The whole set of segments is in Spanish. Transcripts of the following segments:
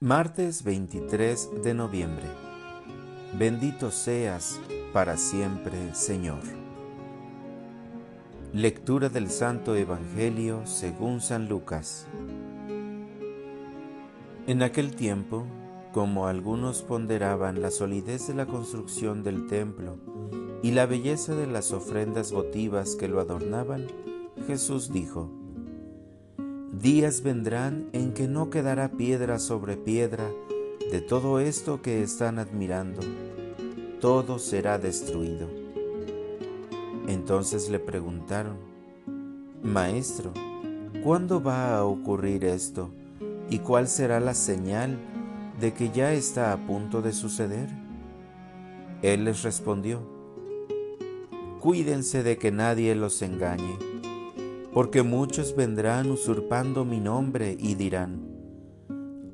Martes 23 de noviembre. Bendito seas para siempre, Señor. Lectura del Santo Evangelio según San Lucas. En aquel tiempo, como algunos ponderaban la solidez de la construcción del templo y la belleza de las ofrendas votivas que lo adornaban, Jesús dijo, Días vendrán en que no quedará piedra sobre piedra de todo esto que están admirando. Todo será destruido. Entonces le preguntaron, Maestro, ¿cuándo va a ocurrir esto? ¿Y cuál será la señal de que ya está a punto de suceder? Él les respondió, Cuídense de que nadie los engañe porque muchos vendrán usurpando mi nombre y dirán,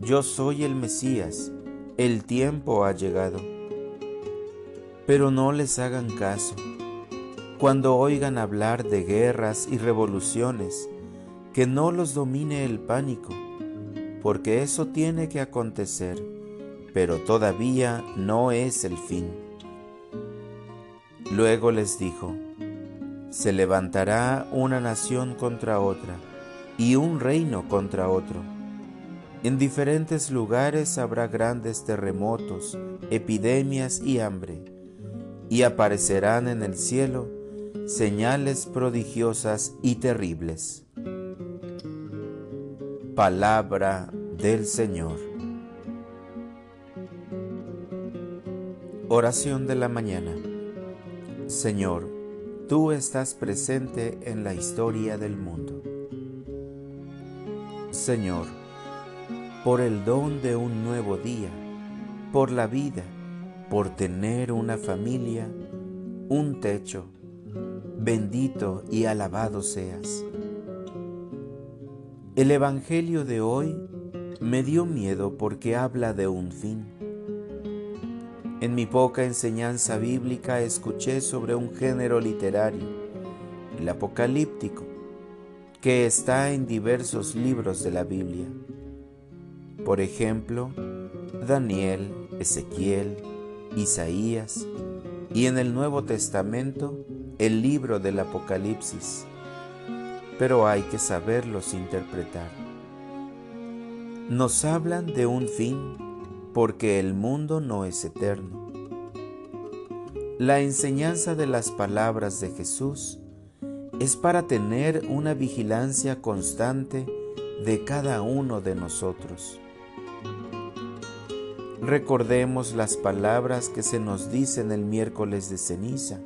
yo soy el Mesías, el tiempo ha llegado. Pero no les hagan caso. Cuando oigan hablar de guerras y revoluciones, que no los domine el pánico, porque eso tiene que acontecer, pero todavía no es el fin. Luego les dijo, se levantará una nación contra otra y un reino contra otro. En diferentes lugares habrá grandes terremotos, epidemias y hambre, y aparecerán en el cielo señales prodigiosas y terribles. Palabra del Señor. Oración de la mañana. Señor, Tú estás presente en la historia del mundo. Señor, por el don de un nuevo día, por la vida, por tener una familia, un techo, bendito y alabado seas. El Evangelio de hoy me dio miedo porque habla de un fin en mi poca enseñanza bíblica escuché sobre un género literario, el apocalíptico, que está en diversos libros de la Biblia. Por ejemplo, Daniel, Ezequiel, Isaías y en el Nuevo Testamento el libro del Apocalipsis. Pero hay que saberlos interpretar. Nos hablan de un fin porque el mundo no es eterno. La enseñanza de las palabras de Jesús es para tener una vigilancia constante de cada uno de nosotros. Recordemos las palabras que se nos dicen el miércoles de ceniza.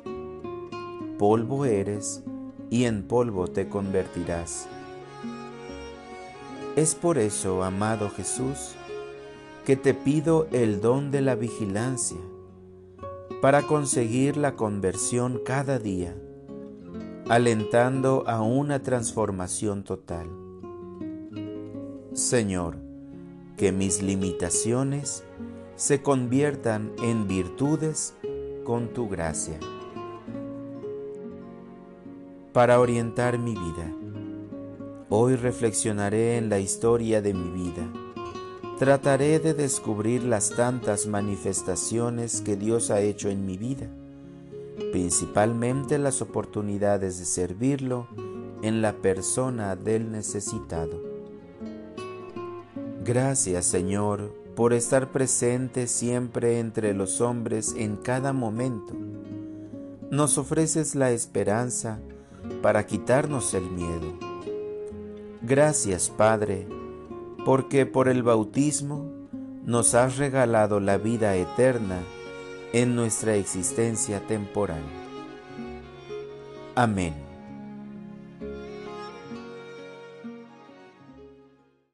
Polvo eres y en polvo te convertirás. Es por eso, amado Jesús, que te pido el don de la vigilancia para conseguir la conversión cada día, alentando a una transformación total. Señor, que mis limitaciones se conviertan en virtudes con tu gracia. Para orientar mi vida, hoy reflexionaré en la historia de mi vida trataré de descubrir las tantas manifestaciones que Dios ha hecho en mi vida, principalmente las oportunidades de servirlo en la persona del necesitado. Gracias Señor por estar presente siempre entre los hombres en cada momento. Nos ofreces la esperanza para quitarnos el miedo. Gracias Padre porque por el bautismo nos has regalado la vida eterna en nuestra existencia temporal. Amén.